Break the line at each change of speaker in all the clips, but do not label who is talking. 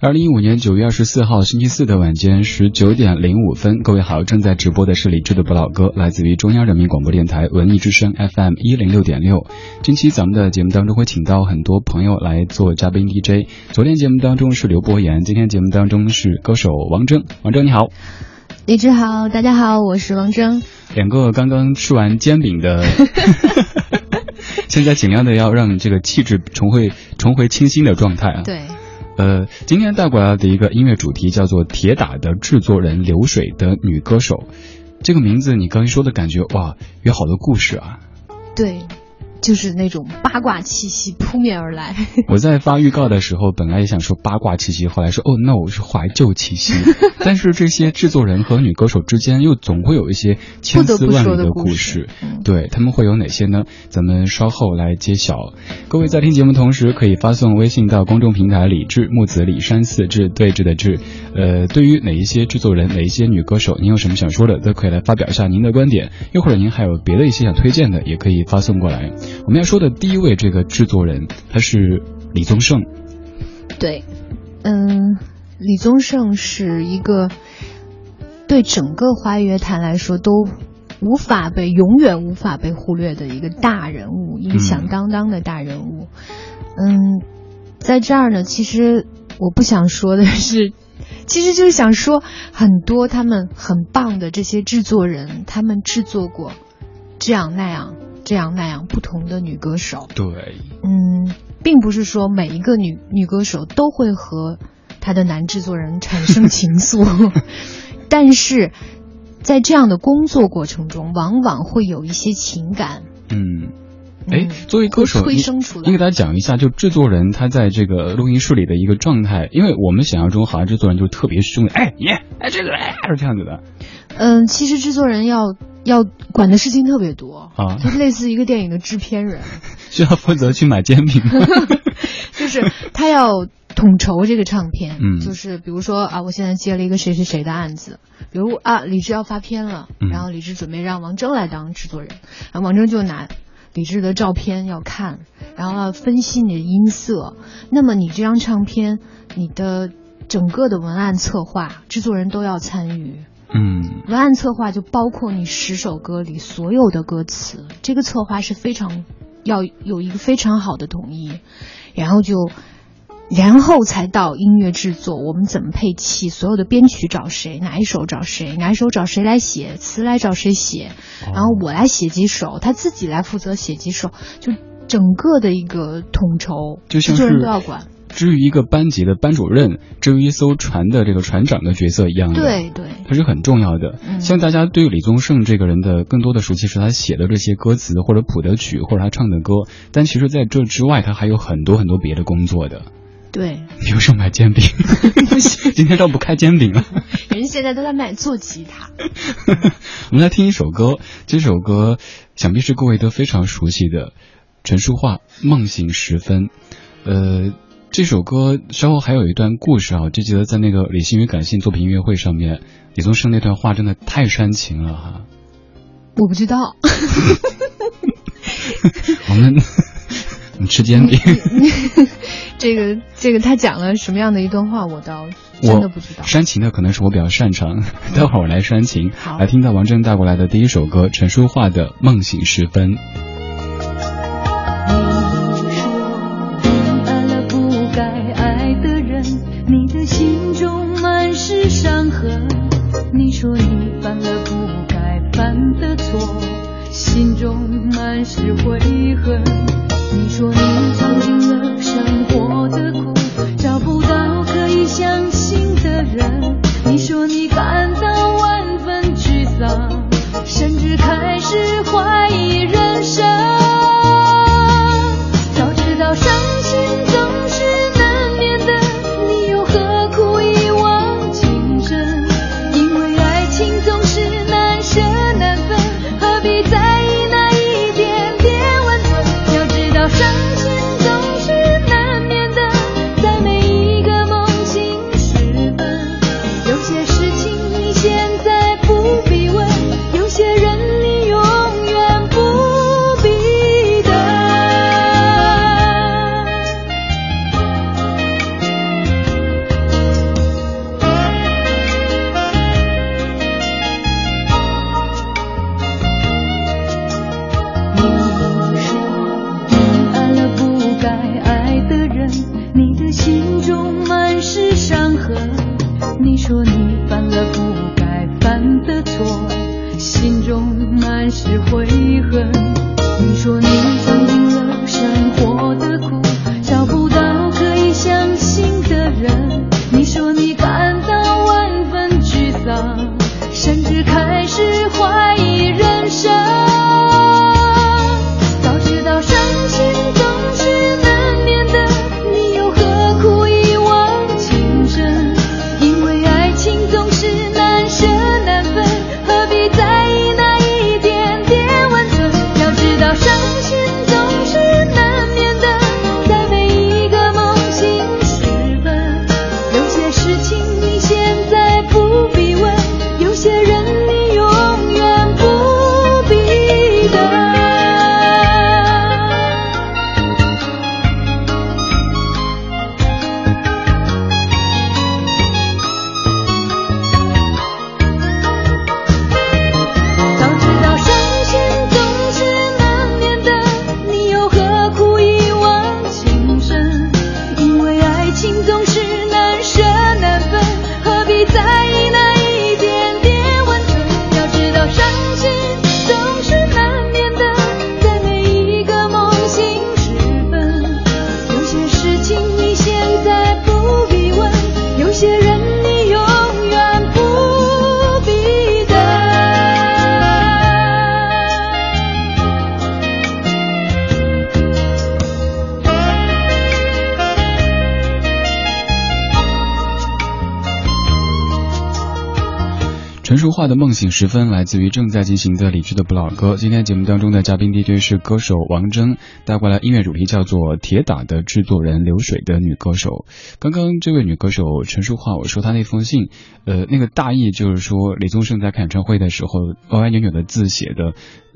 二零一五年九月二十四号星期四的晚间十九点零五分，各位好，正在直播的是李志的不老歌，来自于中央人民广播电台文艺之声 FM 一零六点六。近期咱们的节目当中会请到很多朋友来做嘉宾 DJ，昨天节目当中是刘博言，今天节目当中是歌手王铮。王铮你好，
李志好，大家好，我是王铮。
两个刚刚吃完煎饼的 现在尽量的要让这个气质重回重回清新的状态啊。
对。
呃，今天带过来的一个音乐主题叫做《铁打的制作人流水的女歌手》，这个名字你刚一说的感觉哇，有好多故事啊。
对。就是那种八卦气息扑面而来。
我在发预告的时候，本来也想说八卦气息，后来说哦，no，是怀旧气息。但是这些制作人和女歌手之间又总会有一些千丝万缕的故事。对他们会有哪些呢？咱们稍后来揭晓。各位在听节目同时，可以发送微信到公众平台“李志木子李山寺志对峙的志”。呃，对于哪一些制作人、哪一些女歌手，您有什么想说的，都可以来发表一下您的观点。又或者您还有别的一些想推荐的，也可以发送过来。我们要说的第一位这个制作人，他是李宗盛。
对，嗯，李宗盛是一个对整个华语乐坛来说都无法被、永远无法被忽略的一个大人物，一个响当当的大人物。嗯，在这儿呢，其实我不想说的是，其实就是想说很多他们很棒的这些制作人，他们制作过这样那样。这样那样不同的女歌手，
对，
嗯，并不是说每一个女女歌手都会和她的男制作人产生情愫，但是在这样的工作过程中，往往会有一些情感。
嗯，哎，作为歌手，
催生出来，
你给大家讲一下，就制作人他在这个录音室里的一个状态，因为我们想象中好像制作人就特别凶，哎，你，哎，这个，哎，是这样子的。
嗯，其实制作人要。要管的事情特别多啊，就类似一个电影的制片人，
需要负责去买煎饼，
就是他要统筹这个唱片，嗯，就是比如说啊，我现在接了一个谁谁谁的案子，比如啊，李志要发片了，然后李志准备让王铮来当制作人，然后王铮就拿李志的照片要看，然后要分析你的音色，那么你这张唱片，你的整个的文案策划，制作人都要参与。
嗯，
文案策划就包括你十首歌里所有的歌词，这个策划是非常要有一个非常好的统一，然后就然后才到音乐制作，我们怎么配器，所有的编曲找谁，哪一首找谁，哪一首找谁来写词来找谁写，然后我来写几首，他自己来负责写几首，就整个的一个统筹，
就像
是都要管。
至于一个班级的班主任，至于一艘船的这个船长的角色一样的，
对对，
它是很重要的。像大家对李宗盛这个人的更多的熟悉是他写的这些歌词或者谱的曲或者他唱的歌，但其实在这之外，他还有很多很多别的工作的。
对，
比如说买煎饼，今天倒不开煎饼了。
人现在都在卖做吉他。
我们来听一首歌，这首歌想必是各位都非常熟悉的陈淑桦《梦醒时分》，呃。这首歌稍后还有一段故事啊，就记得在那个理性与感性作品音乐会上面，李宗盛那段话真的太煽情了哈。
我不知道。
我们 你吃煎饼。
这个这个他讲了什么样的一段话，我倒真的不知道。
煽情的可能是我比较擅长，待会儿我来煽情。
好，
来听到王铮带过来的第一首歌，陈淑桦的《梦醒时分》。
你说你犯了不该犯的错，心中满是悔恨。你说你尝尽了生活的苦，找不到可以相信的人。你说你陈淑桦的
梦醒时分来自于正在进行的理智的不老歌。今天节目当中的嘉宾 DJ 是歌手王铮，带过来音乐主题叫做《铁打的制作人流水的女歌手》。刚刚这位女歌手陈淑桦，我说她那封信，呃，那个大意就是说李宗盛在开演唱会的时候歪歪扭扭的字写的，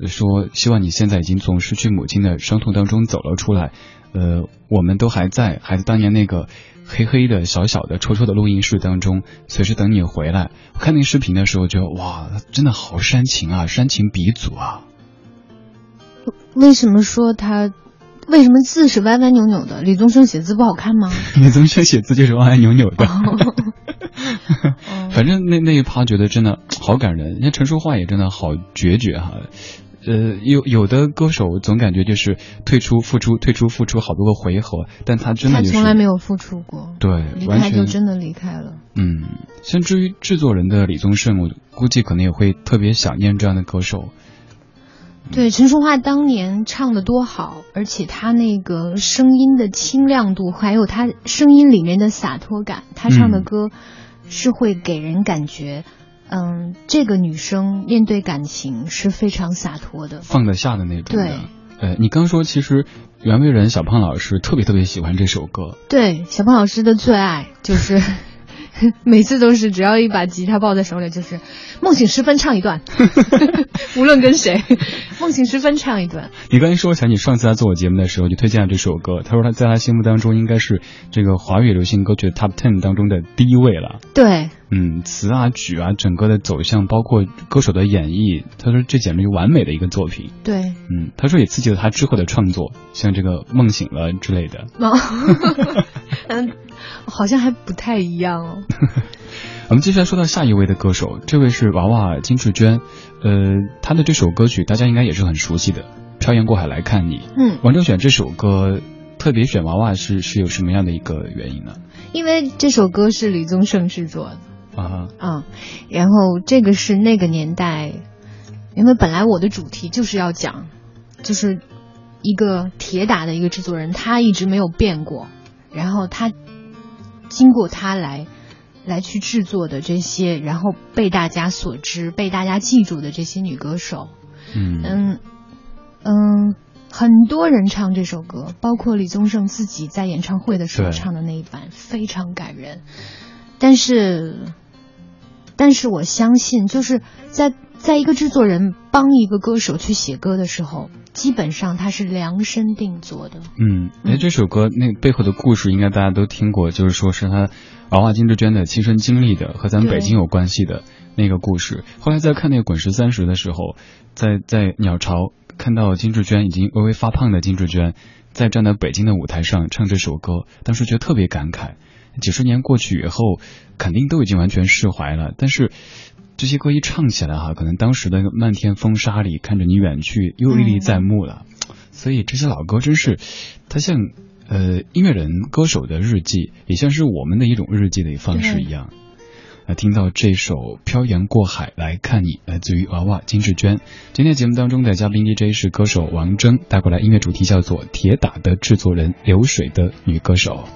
说希望你现在已经从失去母亲的伤痛当中走了出来，呃，我们都还在，还是当年那个。黑黑的小小的抽抽的录音室当中，随时等你回来。我看那个视频的时候，觉得哇，真的好煽情啊，煽情鼻祖啊。
为什么说他？为什么字是歪歪扭扭的？李宗盛写字不好看吗？
李宗盛写字就是歪歪扭扭的。反正那那一趴觉得真的好感人，人家陈淑桦也真的好决绝哈。呃，有有的歌手总感觉就是退出、复出、退出、复出好多个回合，但他真的他
从来没有复出过，
对，
离开就真的离开了。
嗯，像至于制作人的李宗盛，我估计可能也会特别想念这样的歌手。
对，陈淑桦当年唱的多好，而且她那个声音的清亮度，还有她声音里面的洒脱感，她唱的歌是会给人感觉。嗯，这个女生面对感情是非常洒脱的，
放得下的那种。
对，
呃，你刚说其实袁惟仁小胖老师特别特别喜欢这首歌。
对，小胖老师的最爱就是。每次都是只要一把吉他抱在手里，就是梦醒时分唱一段，无论跟谁，梦醒时分唱一段。
你刚才说，想你上次他做我节目的时候就推荐了这首歌，他说他在他心目当中应该是这个华语流行歌曲 Top Ten 当中的第一位了。
对，
嗯，词啊曲啊，整个的走向，包括歌手的演绎，他说这简直就完美的一个作品。
对，
嗯，他说也刺激了他之后的创作，像这个梦醒了之类的。
嗯。好像还不太一样哦。
我们接下来说到下一位的歌手，这位是娃娃金志娟，呃，她的这首歌曲大家应该也是很熟悉的，《漂洋过海来看你》。
嗯，
王铮选这首歌，特别选娃娃是是有什么样的一个原因呢？
因为这首歌是李宗盛制作
的啊
啊，然后这个是那个年代，因为本来我的主题就是要讲，就是一个铁打的一个制作人，他一直没有变过，然后他。经过他来，来去制作的这些，然后被大家所知、被大家记住的这些女歌手，
嗯
嗯嗯，很多人唱这首歌，包括李宗盛自己在演唱会的时候唱的那一版，非常感人。但是，但是我相信，就是在在一个制作人帮一个歌手去写歌的时候。基本上他是量身定做的。
嗯，哎，这首歌那背后的故事应该大家都听过，就是说是他娃娃金志娟的亲身经历的，和咱们北京有关系的那个故事。后来在看那个《滚石三十》的时候，在在鸟巢看到金志娟已经微微发胖的金志娟，在站在北京的舞台上唱这首歌，当时觉得特别感慨。几十年过去以后，肯定都已经完全释怀了，但是。这些歌一唱起来哈，可能当时的漫天风沙里看着你远去，又历历在目了。所以这些老歌真是，它像呃音乐人歌手的日记，也像是我们的一种日记的方式一样。那听到这首《漂洋过海来看你》，来自于娃娃金志娟。今天节目当中的嘉宾 DJ 是歌手王铮，带过来音乐主题叫做《铁打的制作人》，流水的女歌手。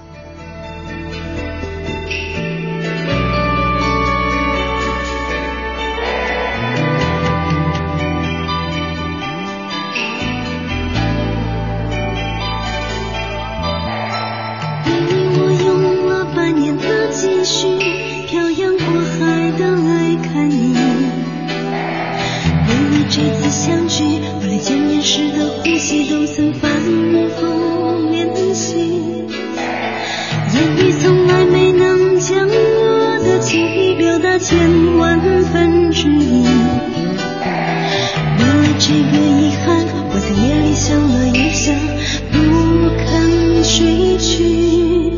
千
万分之
一。为了这个遗憾我在夜里想了又想不肯睡去。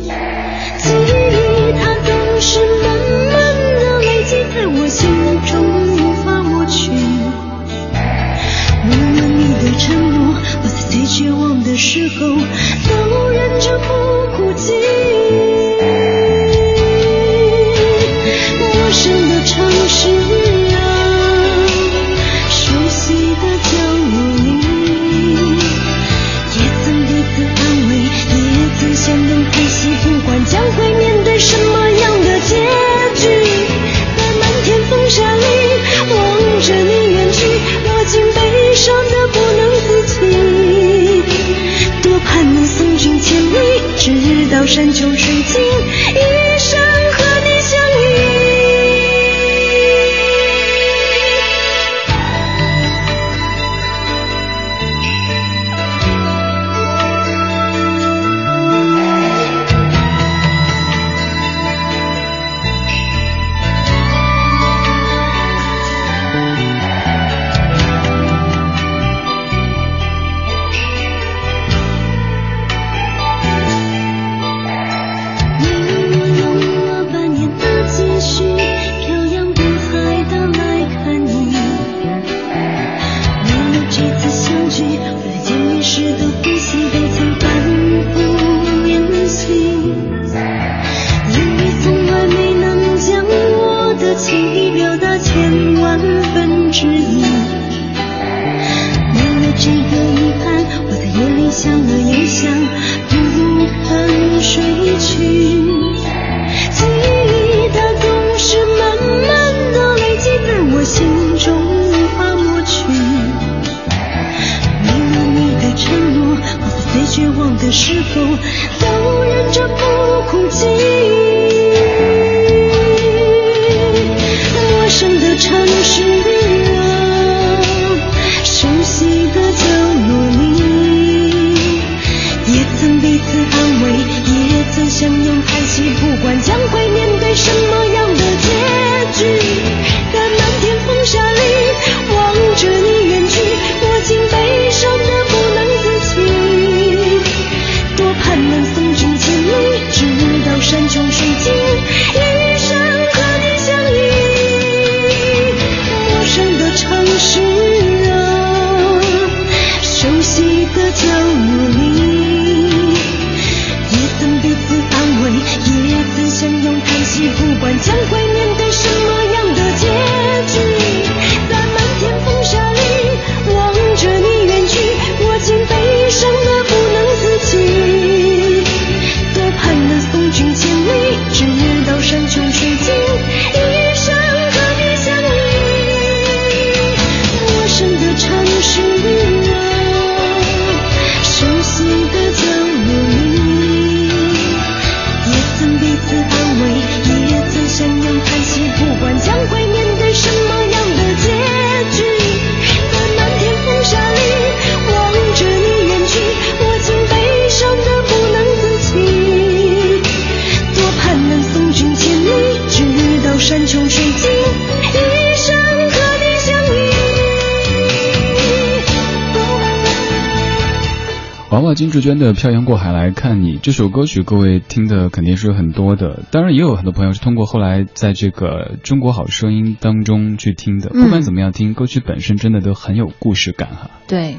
志娟的《漂洋过海来看你》这首歌曲，各位听的肯定是很多的，当然也有很多朋友是通过后来在这个《中国好声音》当中去听的。不管怎么样，听歌曲本身真的都很有故事感哈。
对，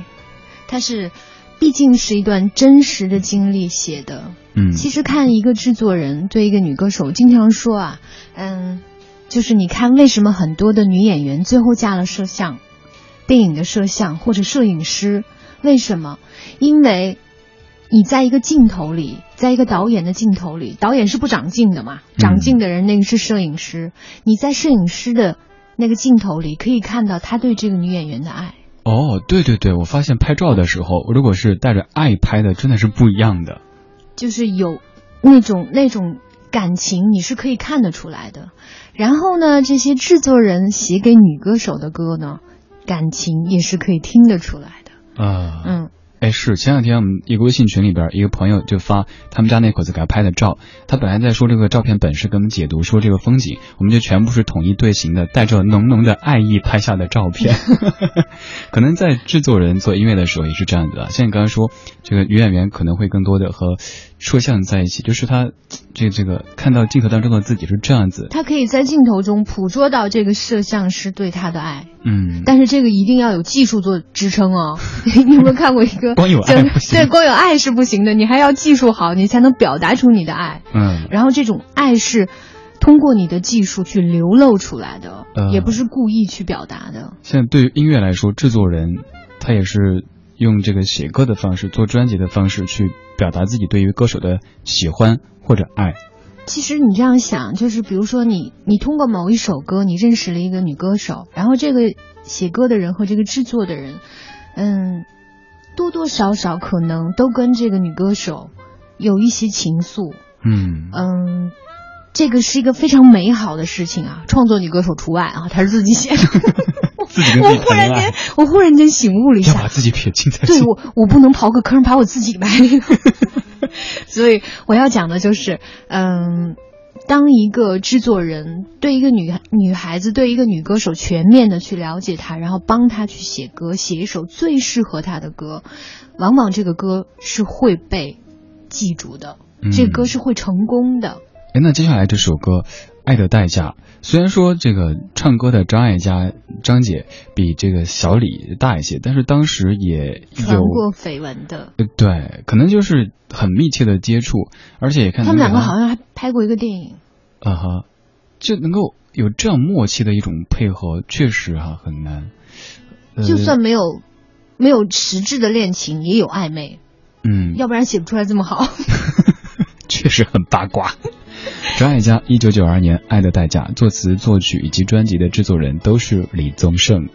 它是，毕竟是一段真实的经历写的。
嗯，
其实看一个制作人对一个女歌手，经常说啊，嗯，就是你看为什么很多的女演员最后嫁了摄像，电影的摄像或者摄影师。为什么？因为，你在一个镜头里，在一个导演的镜头里，导演是不长镜的嘛？长镜的人那个是摄影师。你在摄影师的那个镜头里，可以看到他对这个女演员的爱。
哦，对对对，我发现拍照的时候，如果是带着爱拍的，真的是不一样的。
就是有那种那种感情，你是可以看得出来的。然后呢，这些制作人写给女歌手的歌呢，感情也是可以听得出来的。
啊，
嗯，
哎，是前两天我们一个微信群里边，一个朋友就发他们家那口子给他拍的照，他本来在说这个照片本身，给我们解读说这个风景，我们就全部是统一队形的，带着浓浓的爱意拍下的照片。可能在制作人做音乐的时候也是这样子啊，像你刚刚说，这个女演员可能会更多的和。摄像在一起，就是他，这 这个看到镜头当中的自己是这样子。
他可以在镜头中捕捉到这个摄像师对他的爱，
嗯，
但是这个一定要有技术做支撑哦。你有没有看过一个
光有爱不行？
对，光有爱是不行的，你还要技术好，你才能表达出你的爱。
嗯，
然后这种爱是通过你的技术去流露出来的，也不是故意去表达的。
现在对于音乐来说，制作人他也是。用这个写歌的方式，做专辑的方式去表达自己对于歌手的喜欢或者爱。
其实你这样想，就是比如说你，你通过某一首歌，你认识了一个女歌手，然后这个写歌的人和这个制作的人，嗯，多多少少可能都跟这个女歌手有一些情愫。
嗯
嗯，这个是一个非常美好的事情啊，创作女歌手除外啊，她是自己写的。
自己
我忽然间，我忽然间醒悟了一下，
要把自己撇清才。
对我，我不能刨个坑把我自己埋。所以我要讲的就是，嗯，当一个制作人对一个女女孩子，对一个女歌手全面的去了解她，然后帮她去写歌，写一首最适合她的歌，往往这个歌是会被记住的，这个歌是会成功的。
哎，那接下来这首歌。爱的代价，虽然说这个唱歌的张艾嘉张姐比这个小李大一些，但是当时也有
过绯闻的。
呃，对，可能就是很密切的接触，而且也看
他们两个好像还拍过一个电影。
啊哈，就能够有这样默契的一种配合，确实哈很难。
就算没有没有实质的恋情，也有暧昧。
嗯，
要不然写不出来这么好。
确实很八卦。张艾嘉，一九九二年《爱的代价》，作词、作曲以及专辑的制作人都是李宗盛。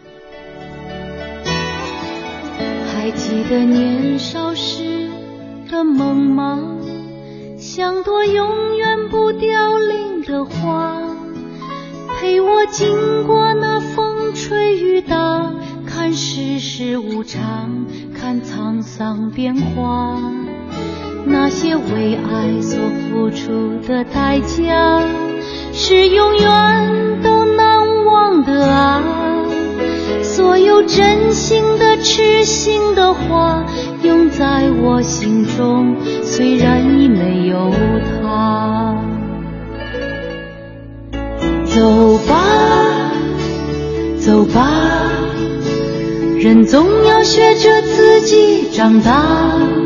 还记得年少时的梦吗？像朵永远不凋零的花，陪我经过那风吹雨打，看世事无常，看沧桑变化。那些为爱所付出的代价，是永远都难忘的啊！所有真心的、痴心的话，永在我心中，虽然已没有他。走吧，走吧，人总要学着自己长大。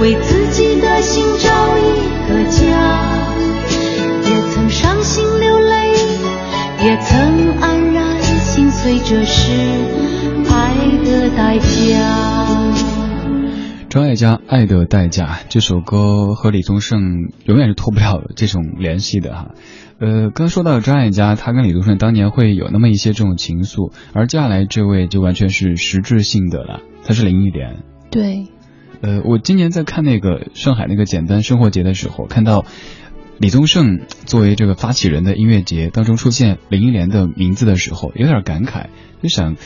为自己的心找一个家。也曾伤心流泪，也曾黯然心碎，这是爱的代价。
张艾嘉《爱的代价》这首歌和李宗盛永远是脱不了这种联系的哈。呃，刚说到张艾嘉，他跟李宗盛当年会有那么一些这种情愫，而接下来这位就完全是实质性的了，他是林忆莲。
对。
呃，我今年在看那个上海那个简单生活节的时候，看到李宗盛作为这个发起人的音乐节当中出现林忆莲的名字的时候，有点感慨，就想，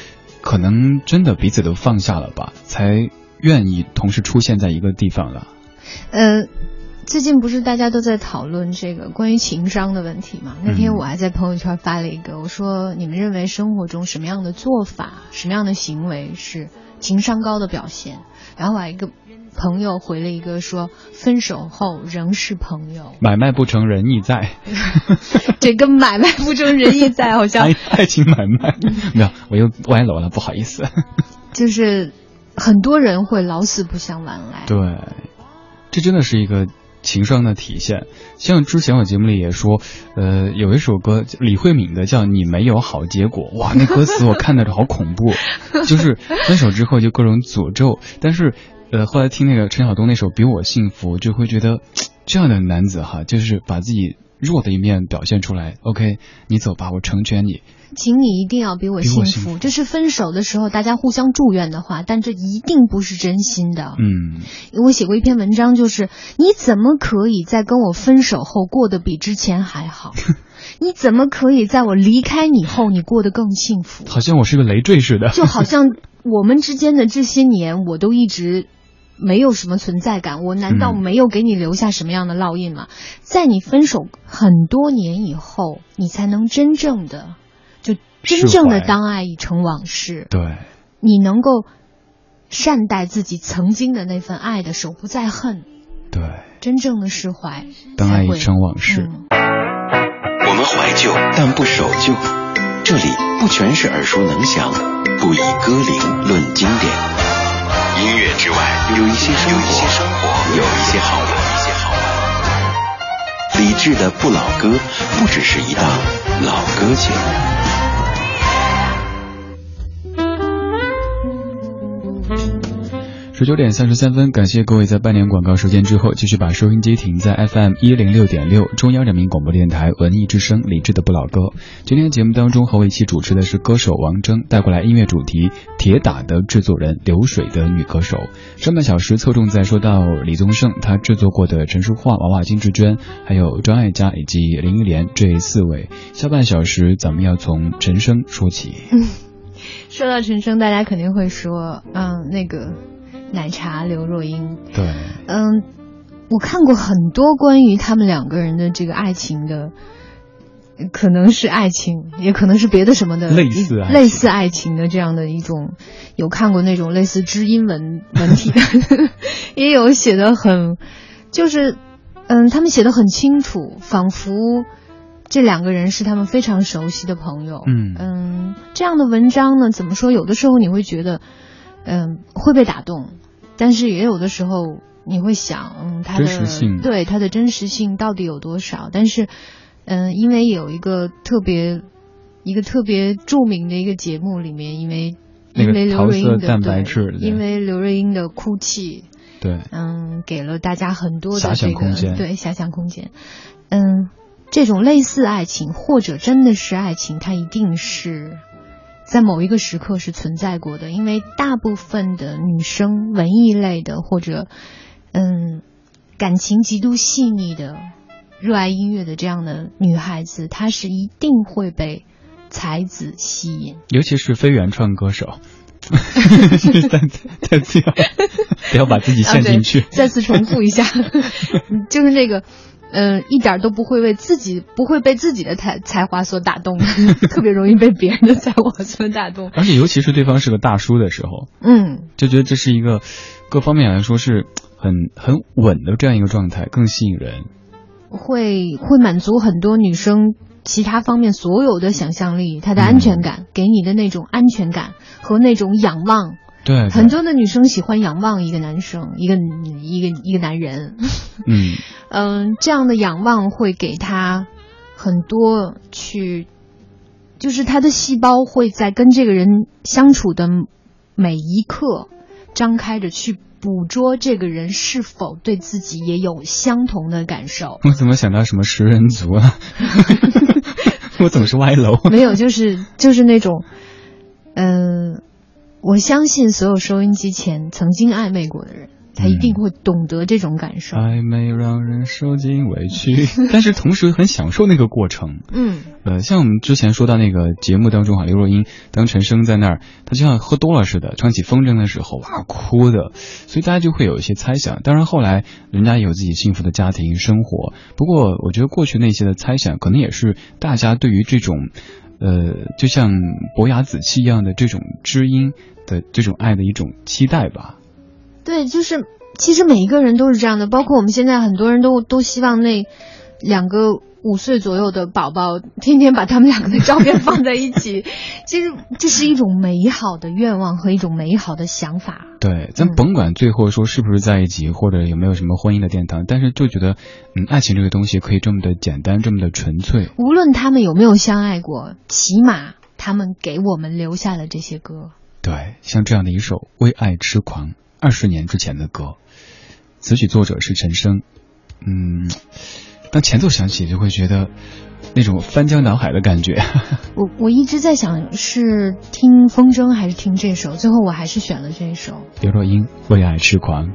可能真的彼此都放下了吧，才。愿意同时出现在一个地方了。
呃，最近不是大家都在讨论这个关于情商的问题吗？那天我还在朋友圈发了一个，我说你们认为生活中什么样的做法、什么样的行为是情商高的表现？然后我一个朋友回了一个说：分手后仍是朋友，
买卖不成仁义在。
这个买卖不成仁义在，好像
爱情买卖。没有，我又歪楼了，不好意思。
就是。很多人会老死不相往来，
对，这真的是一个情商的体现。像之前我节目里也说，呃，有一首歌李慧敏的叫《你没有好结果》，哇，那歌词我看着好恐怖，就是分手之后就各种诅咒。但是，呃，后来听那个陈晓东那首《比我幸福》，就会觉得这样的男子哈，就是把自己弱的一面表现出来。OK，你走吧，我成全你。
请你一定要比我幸福，这是分手的时候大家互相祝愿的话，但这一定不是真心的。
嗯，
我写过一篇文章，就是你怎么可以在跟我分手后过得比之前还好？你怎么可以在我离开你后你过得更幸福？
好像我是个累赘似的，
就好像我们之间的这些年，我都一直没有什么存在感。我难道没有给你留下什么样的烙印吗？在你分手很多年以后，你才能真正的。就真正的当爱已成往事，
对，
你能够善待自己曾经的那份爱的手不再恨，
对，
真正的释怀，
当爱已成往事。
我们怀旧，但不守旧。这里不全是耳熟能详，不以歌龄论经典。有一些生活，有一些生活，有一些好玩。理智的不老歌，不只是一档老歌节目。
九点三十三分，感谢各位在半年广告时间之后，继续把收音机停在 FM 一零六点六，中央人民广播电台文艺之声，理智的不老歌。今天节目当中和我一起主持的是歌手王铮，带过来音乐主题《铁打的制作人流水的女歌手》。上半小时侧重在说到李宗盛他制作过的陈淑桦、娃娃、金志娟，还有张艾嘉以及林忆莲这四位。下半小时咱们要从陈升说起。
说到陈升，大家肯定会说，嗯，那个。奶茶刘若英，
对，
嗯，我看过很多关于他们两个人的这个爱情的，可能是爱情，也可能是别的什么的
类似
类似爱情的这样的一种，有看过那种类似知音文文体的，也有写的很，就是嗯，他们写的很清楚，仿佛这两个人是他们非常熟悉的朋友，
嗯
嗯，这样的文章呢，怎么说？有的时候你会觉得，嗯，会被打动。但是也有的时候你会想，嗯，它的对它的真实性到底有多少？但是，嗯，因为有一个特别一个特别著名的一个节目里面，因为因为刘若英的对，因为刘若英的哭泣，
对，
嗯，给了大家很多的这
个
对遐想空间。嗯，这种类似爱情或者真的是爱情，它一定是在某一个时刻是存在过的。因为大部分的女生，文艺类的或者嗯感情极度细腻的、热爱音乐的这样的女孩子，她是一定会被才子吸引，
尤其是非原创歌手。再再次要不要把自己陷进去？
再次重复一下，就是那个，嗯，一点都不会为自己不会被自己的才才华所打动，特别容易被别人的才华所打动。
而且尤其是对方是个大叔的时候，
嗯，
就觉得这是一个各方面来说是很很稳的这样一个状态，更吸引人，
会会满足很多女生。其他方面所有的想象力，她的安全感给你的那种安全感和那种仰望，
对，
很多的女生喜欢仰望一个男生，一个一个一个男人，
嗯
嗯，这样的仰望会给他很多去，就是他的细胞会在跟这个人相处的每一刻张开着去。捕捉这个人是否对自己也有相同的感受？
我怎么想到什么食人族啊？我总是歪楼。
没有，就是就是那种，嗯，我相信所有收音机前曾经暧昧过的人。他一定会懂得这种感受。
暧昧让人受尽委屈，但是同时很享受那个过程。
嗯，
呃，像我们之前说到那个节目当中啊，刘若英当陈升在那儿，他就像喝多了似的，唱起《风筝》的时候哇哭的，所以大家就会有一些猜想。当然后来人家有自己幸福的家庭生活，不过我觉得过去那些的猜想，可能也是大家对于这种，呃，就像伯牙子期一样的这种知音的这种爱的一种期待吧。
对，就是其实每一个人都是这样的，包括我们现在很多人都都希望那两个五岁左右的宝宝天天把他们两个的照片放在一起，其实这是一种美好的愿望和一种美好的想法。
对，咱甭管最后说是不是在一起，或者有没有什么婚姻的殿堂，但是就觉得，嗯，爱情这个东西可以这么的简单，这么的纯粹。
无论他们有没有相爱过，起码他们给我们留下了这些歌。
对，像这样的一首《为爱痴狂》。二十年之前的歌，词曲作者是陈升。嗯，当前奏响起，就会觉得那种翻江倒海的感觉。
我我一直在想是听风筝还是听这首，最后我还是选了这首。
刘若英《为爱痴狂》。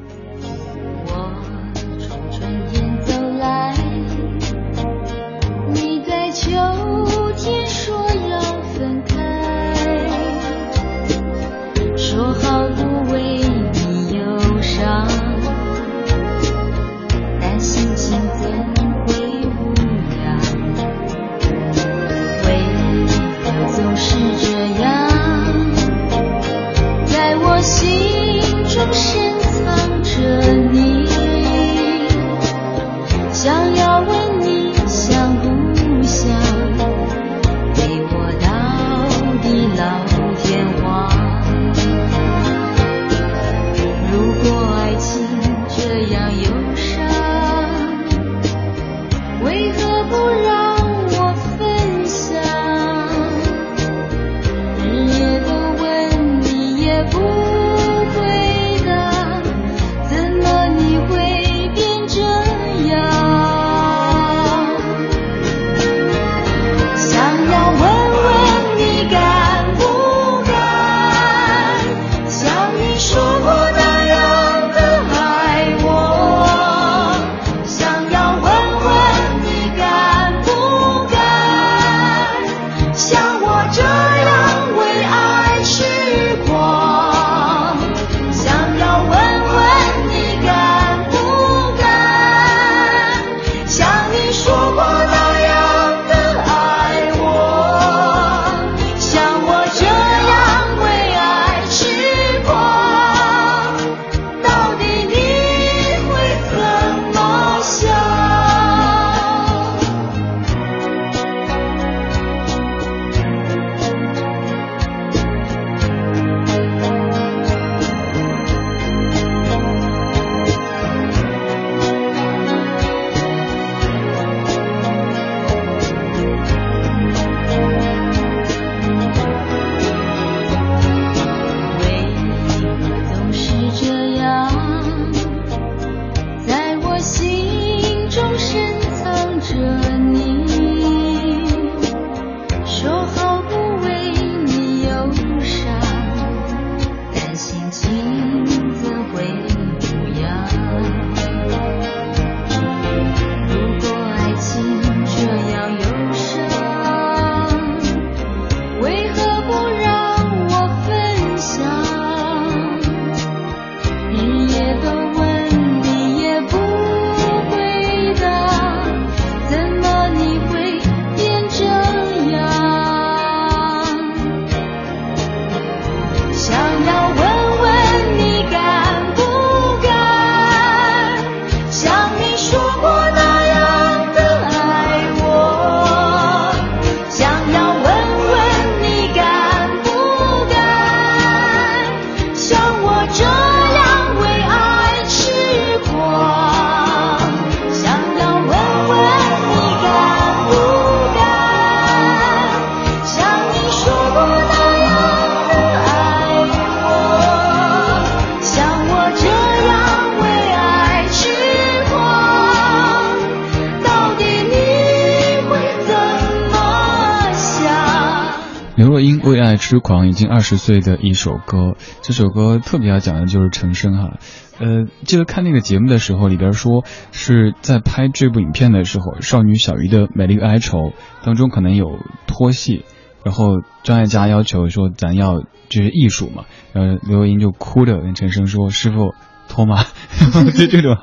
爱痴狂已经二十岁的一首歌，这首歌特别要讲的就是陈升哈。呃，记得看那个节目的时候，里边说是在拍这部影片的时候，少女小鱼的美丽哀愁当中可能有脱戏，然后张艾嘉要求说咱要就是艺术嘛，然后刘若英就哭着跟陈升说：“师傅脱吗？” 就这种，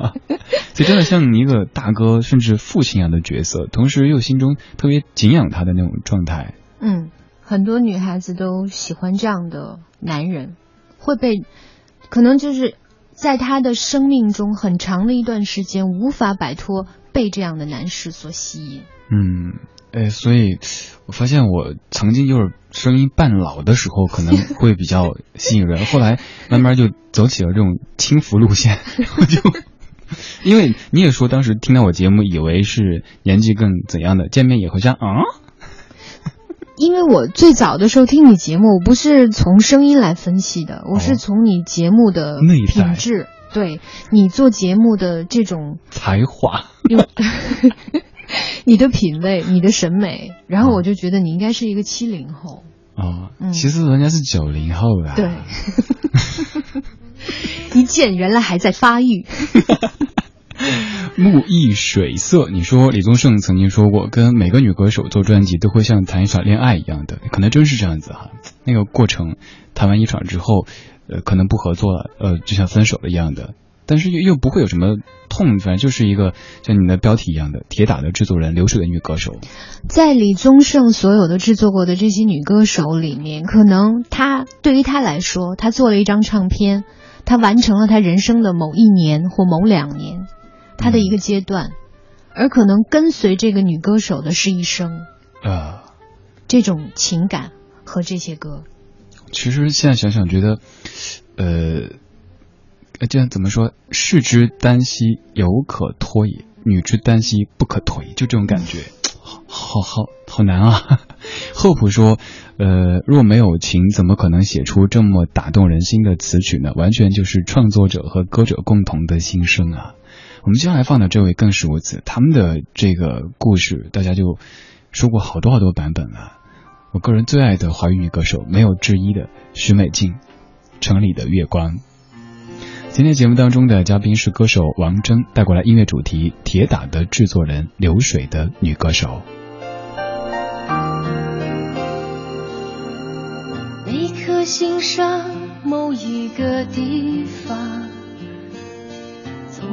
就真的像一个大哥甚至父亲一样的角色，同时又心中特别敬仰他的那种状态。
嗯。很多女孩子都喜欢这样的男人，会被可能就是在她的生命中很长的一段时间无法摆脱被这样的男士所吸引。
嗯，哎，所以我发现我曾经就是声音半老的时候可能会比较吸引人，后来慢慢就走起了这种轻浮路线。我就因为你也说当时听到我节目以为是年纪更怎样的，见面也会像啊。
因为我最早的时候听你节目，我不是从声音来分析的，我是从你节目的品质，对你做节目的这种
才华，
你的品味，你的审美，然后我就觉得你应该是一个七零后。
哦，其实人家是九零后的，
对，一见原来还在发育。
木易水色，你说李宗盛曾经说过，跟每个女歌手做专辑都会像谈一场恋爱一样的，可能真是这样子哈。那个过程，谈完一场之后，呃，可能不合作了，呃，就像分手了一样的，但是又又不会有什么痛，反正就是一个像你的标题一样的铁打的制作人，流水的女歌手。
在李宗盛所有的制作过的这些女歌手里面，可能他对于他来说，他做了一张唱片，他完成了他人生的某一年或某两年。他的一个阶段，而可能跟随这个女歌手的是一生
啊，
这种情感和这些歌。
其实现在想想，觉得，呃，这样怎么说？士之耽兮，犹可脱也；女之耽兮，不可脱也。就这种感觉，好好好好难啊！厚朴说，呃，若没有情，怎么可能写出这么打动人心的词曲呢？完全就是创作者和歌者共同的心声啊！我们接下来放的这位更是如此，他们的这个故事大家就说过好多好多版本了。我个人最爱的华语女歌手，没有之一的许美静，《城里的月光》。今天节目当中的嘉宾是歌手王铮，带过来音乐主题《铁打的制作人》，流水的女歌手。
每颗心上某一个地方？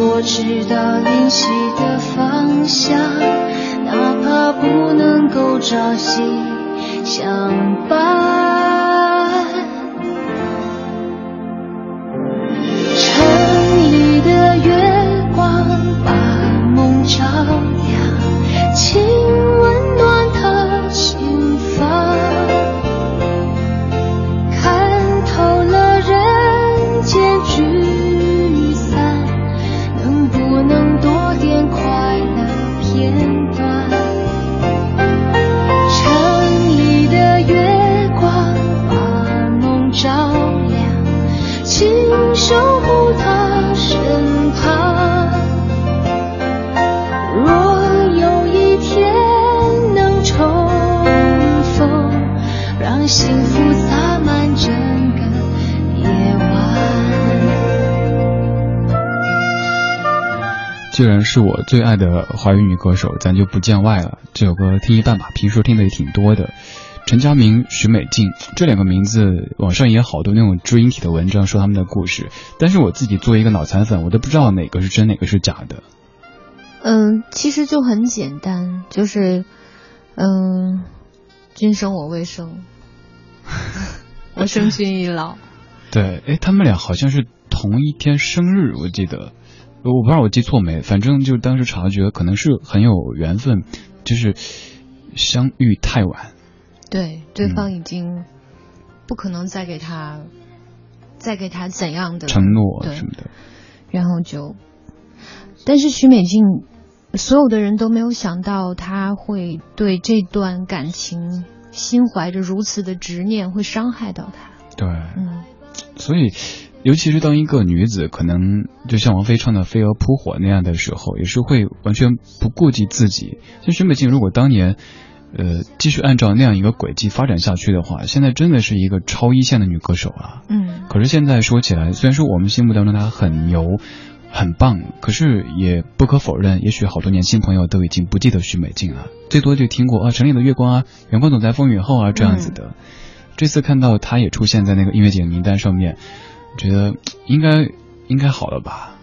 我知道灵犀的方向，哪怕不能够朝夕相伴。城里的月光把梦照亮，守护他身旁。若有一天能重逢，让幸福洒满整个夜晚
既然是我最爱的华语女歌手，咱就不见外了。这首歌听一半吧，平时听的也挺多的。陈佳明、许美静这两个名字，网上也好多那种追音体的文章说他们的故事。但是我自己作为一个脑残粉，我都不知道哪个是真，哪个是假的。
嗯，其实就很简单，就是，嗯，君生我未生，我生君已老。
对，哎，他们俩好像是同一天生日，我记得。我不知道我记错没，反正就当时察觉可能是很有缘分，就是相遇太晚，
对，对方已经不可能再给他再给他怎样的
承诺什么的，
然后就，但是徐美静。所有的人都没有想到他会对这段感情心怀着如此的执念，会伤害到他。
对，嗯，所以，尤其是当一个女子可能就像王菲唱的《飞蛾扑火》那样的时候，也是会完全不顾及自己。像徐美静，如果当年，呃，继续按照那样一个轨迹发展下去的话，现在真的是一个超一线的女歌手啊。
嗯。
可是现在说起来，虽然说我们心目当中她很牛。很棒，可是也不可否认，也许好多年轻朋友都已经不记得许美静了，最多就听过啊《城里的月光》啊《阳光总在风雨后》啊这样子的。这次看到她也出现在那个音乐节名单上面，觉得应该应该好了吧？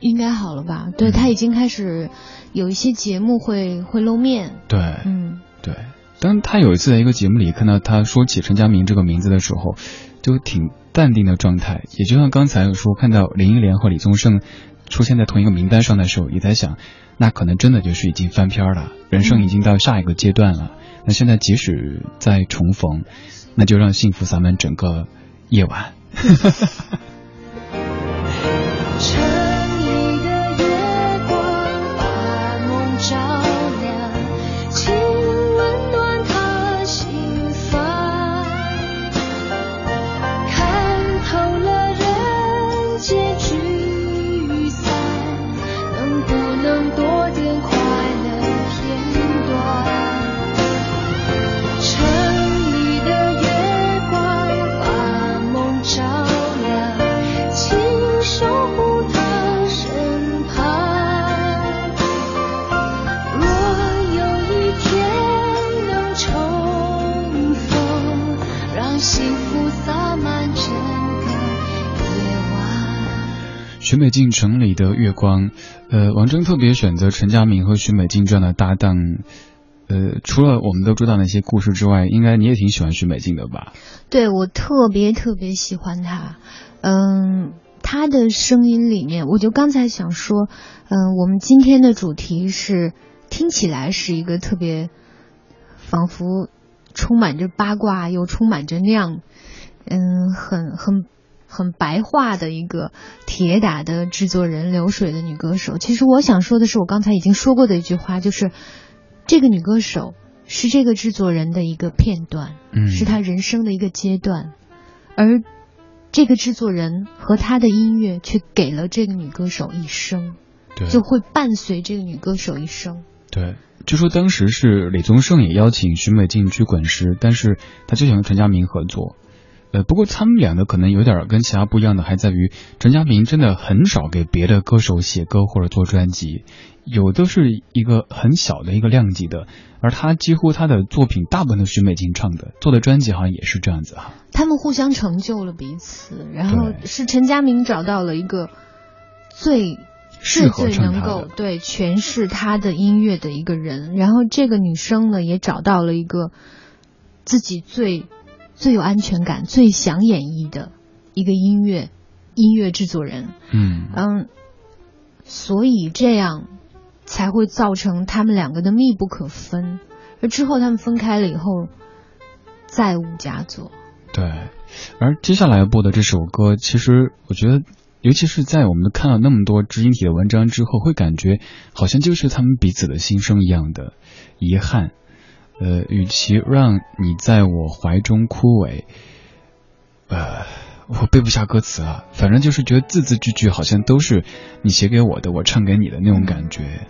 应该好了吧？对她已经开始有一些节目会会露面。
对，
嗯，
对。当他有一次在一个节目里看到他说起陈佳明这个名字的时候，就挺。淡定的状态，也就像刚才说看到林忆莲和李宗盛出现在同一个名单上的时候，也在想，那可能真的就是已经翻篇了，人生已经到下一个阶段了。那现在即使再重逢，那就让幸福洒满整个夜晚。徐美静城里的月光，呃，王铮特别选择陈佳明和徐美静这样的搭档，呃，除了我们都知道那些故事之外，应该你也挺喜欢徐美静的吧？
对，我特别特别喜欢她，嗯，她的声音里面，我就刚才想说，嗯，我们今天的主题是听起来是一个特别，仿佛充满着八卦又充满着那样，嗯，很很。很白话的一个铁打的制作人，流水的女歌手。其实我想说的是，我刚才已经说过的一句话，就是这个女歌手是这个制作人的一个片段，
嗯，
是他人生的一个阶段，而这个制作人和他的音乐却给了这个女歌手一生，
对，
就会伴随这个女歌手一生。
对，据说当时是李宗盛也邀请徐美静去滚石，但是他就想跟陈佳明合作。呃，不过他们两个可能有点跟其他不一样的，还在于陈佳明真的很少给别的歌手写歌或者做专辑，有的是一个很小的一个量级的，而他几乎他的作品大部分都是徐美静唱的，做的专辑好像也是这样子哈。
他们互相成就了彼此，然后是陈佳明找到了一个最最最能够对诠释他的音乐的一个人，然后这个女生呢也找到了一个自己最。最有安全感、最想演绎的一个音乐音乐制作人，
嗯
嗯，所以这样才会造成他们两个的密不可分。而之后他们分开了以后，再无佳作。
对，而接下来播的这首歌，其实我觉得，尤其是在我们看了那么多知音体的文章之后，会感觉好像就是他们彼此的心声一样的遗憾。呃，与其让你在我怀中枯萎，呃，我背不下歌词了。反正就是觉得字字句句好像都是你写给我的，我唱给你的那种感觉。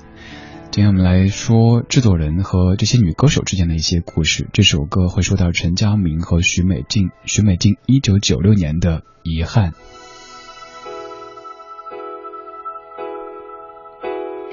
今天我们来说制作人和这些女歌手之间的一些故事。这首歌会说到陈佳明和徐美静，徐美静一九九六年的遗憾。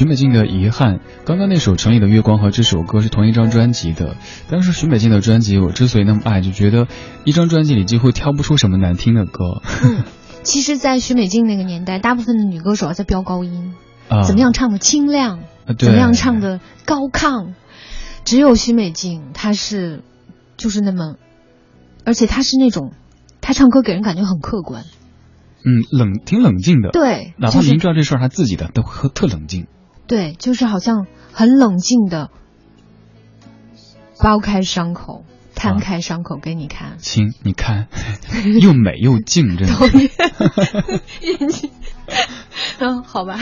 徐美静的遗憾，刚刚那首《城里的月光》和这首歌是同一张专辑的。当时许美静的专辑，我之所以那么爱，就觉得一张专辑里几乎挑不出什么难听的歌。
嗯，其实，在许美静那个年代，大部分的女歌手在飙高音，怎么样唱的清亮，怎么样唱的高亢，只有许美静，她是就是那么，而且她是那种，她唱歌给人感觉很客观，
嗯，冷挺冷静的，
对，
哪怕明知道这事儿她自己的，都特冷静。
对，就是好像很冷静的剥开伤口，摊开伤口给你看。
亲，你看，又美又静，真的。
嗯，好吧。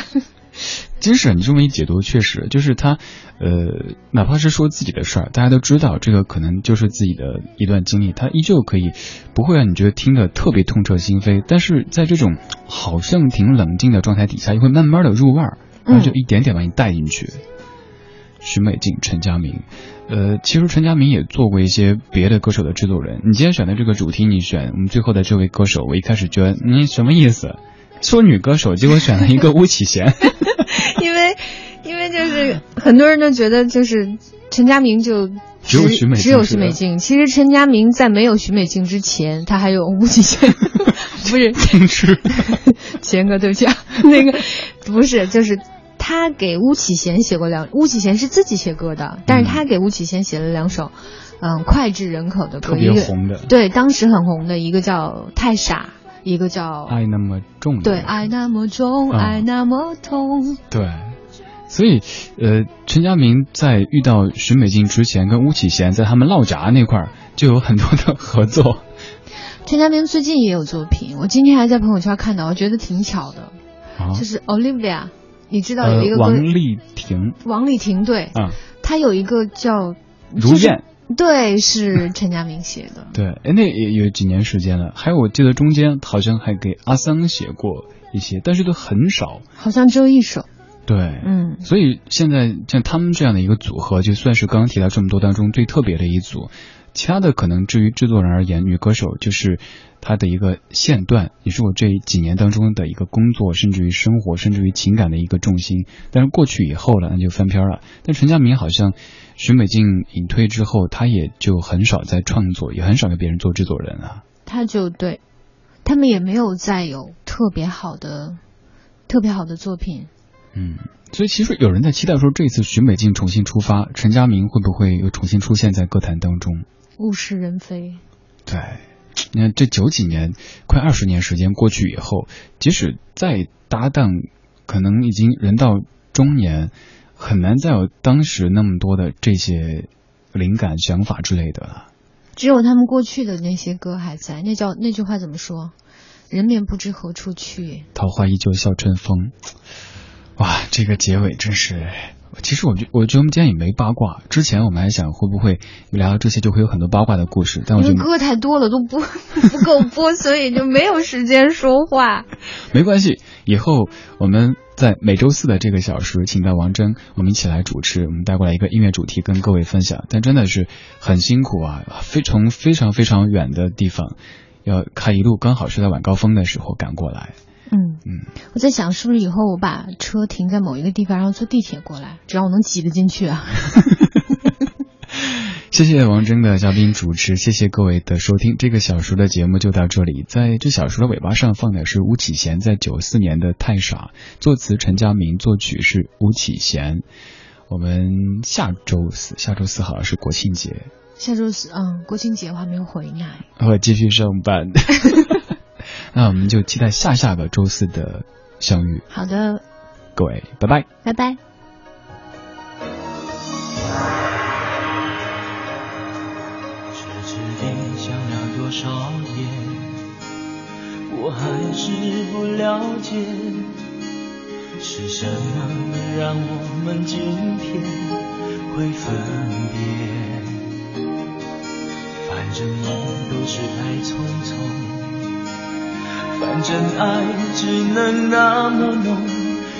真是你这么一解读，确实就是他，呃，哪怕是说自己的事儿，大家都知道这个可能就是自己的一段经历，他依旧可以不会让你觉得听得特别痛彻心扉，但是在这种好像挺冷静的状态底下，又会慢慢的入味儿。然后就一点点把你带进去。许美静、陈佳明，呃，其实陈佳明也做过一些别的歌手的制作人。你今天选的这个主题，你选我们最后的这位歌手，我一开始觉得你什么意思？说女歌手，结果选了一个巫启贤。
因为，因为就是很多人都觉得就是陈佳明就
只有徐美
只有徐美静。其实陈佳明在没有徐美静之前，他还有巫启贤。不是，贤哥对不起啊，那个不是就是。他给巫启贤写过两，巫启贤是自己写歌的，但是他给巫启贤写了两首，嗯，脍炙人口的歌，
特别红的，
对，当时很红的一个叫《太傻》，一个叫《
爱那么重》，
对，爱那么重，爱那么痛，
对，所以，呃，陈佳明在遇到许美静之前，跟巫启贤在他们烙闸那块儿就有很多的合作。
陈佳明最近也有作品，我今天还在朋友圈看到，我觉得挺巧的，就是 Olivia。你知道有一个
王丽婷，
王丽婷对，
啊，
她有一个叫
如燕，
对，是陈佳明写的，
对，哎，那也有几年时间了。还有我记得中间好像还给阿桑写过一些，但是都很少，
好像只有一首。
对，
嗯，
所以现在像他们这样的一个组合，就算是刚刚提到这么多当中最特别的一组。其他的可能，至于制作人而言，女歌手就是她的一个线段，也是我这几年当中的一个工作，甚至于生活，甚至于情感的一个重心。但是过去以后了，那就翻篇了。但陈佳明好像许美静隐退之后，他也就很少在创作，也很少给别人做制作人啊。
他就对，他们也没有再有特别好的、特别好的作品。
嗯，所以其实有人在期待说，这次许美静重新出发，陈佳明会不会又重新出现在歌坛当中？
物是人非，
对，你看这九几年，快二十年时间过去以后，即使再搭档，可能已经人到中年，很难再有当时那么多的这些灵感、想法之类的了。
只有他们过去的那些歌还在。那叫那句话怎么说？人面不知何处去，
桃花依旧笑春风。哇，这个结尾真是。其实我觉，我觉得我们今天也没八卦。之前我们还想会不会聊到这些就会有很多八卦的故事，但我觉得
歌太多了都不 不够播，所以就没有时间说话。
没关系，以后我们在每周四的这个小时，请到王铮，我们一起来主持，我们带过来一个音乐主题跟各位分享。但真的是很辛苦啊，非从非常非常远的地方，要开一路，刚好是在晚高峰的时候赶过来。
嗯嗯，我在想是不是以后我把车停在某一个地方，然后坐地铁过来，只要我能挤得进去啊。
谢谢王铮的嘉宾主持，谢谢各位的收听。这个小时的节目就到这里，在这小时的尾巴上放的是吴启贤在九四年的《太傻》，作词陈佳明，作曲是吴启贤。我们下周四，下周四好像是国庆节。
下周四，嗯，国庆节我还没有回来，
我继续上班。那我们就期待下下个周四的相遇。
好的，
各位，拜拜，
拜拜。
痴痴地想了多少夜，我还是不了解。是什么让我们今天会分别？反正梦都是太匆匆，反正爱只能那么浓，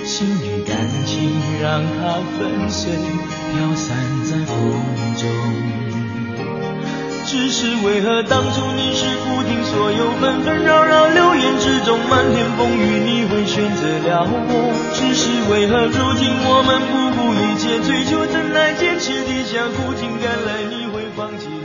心与感情让它粉碎，飘散在风中。只是为何当初你是不听所有纷纷扰扰流言之中漫天风雨，你会选择了我？只是为何如今我们不顾一切追求真爱，坚持理想苦尽甘来，你会放弃？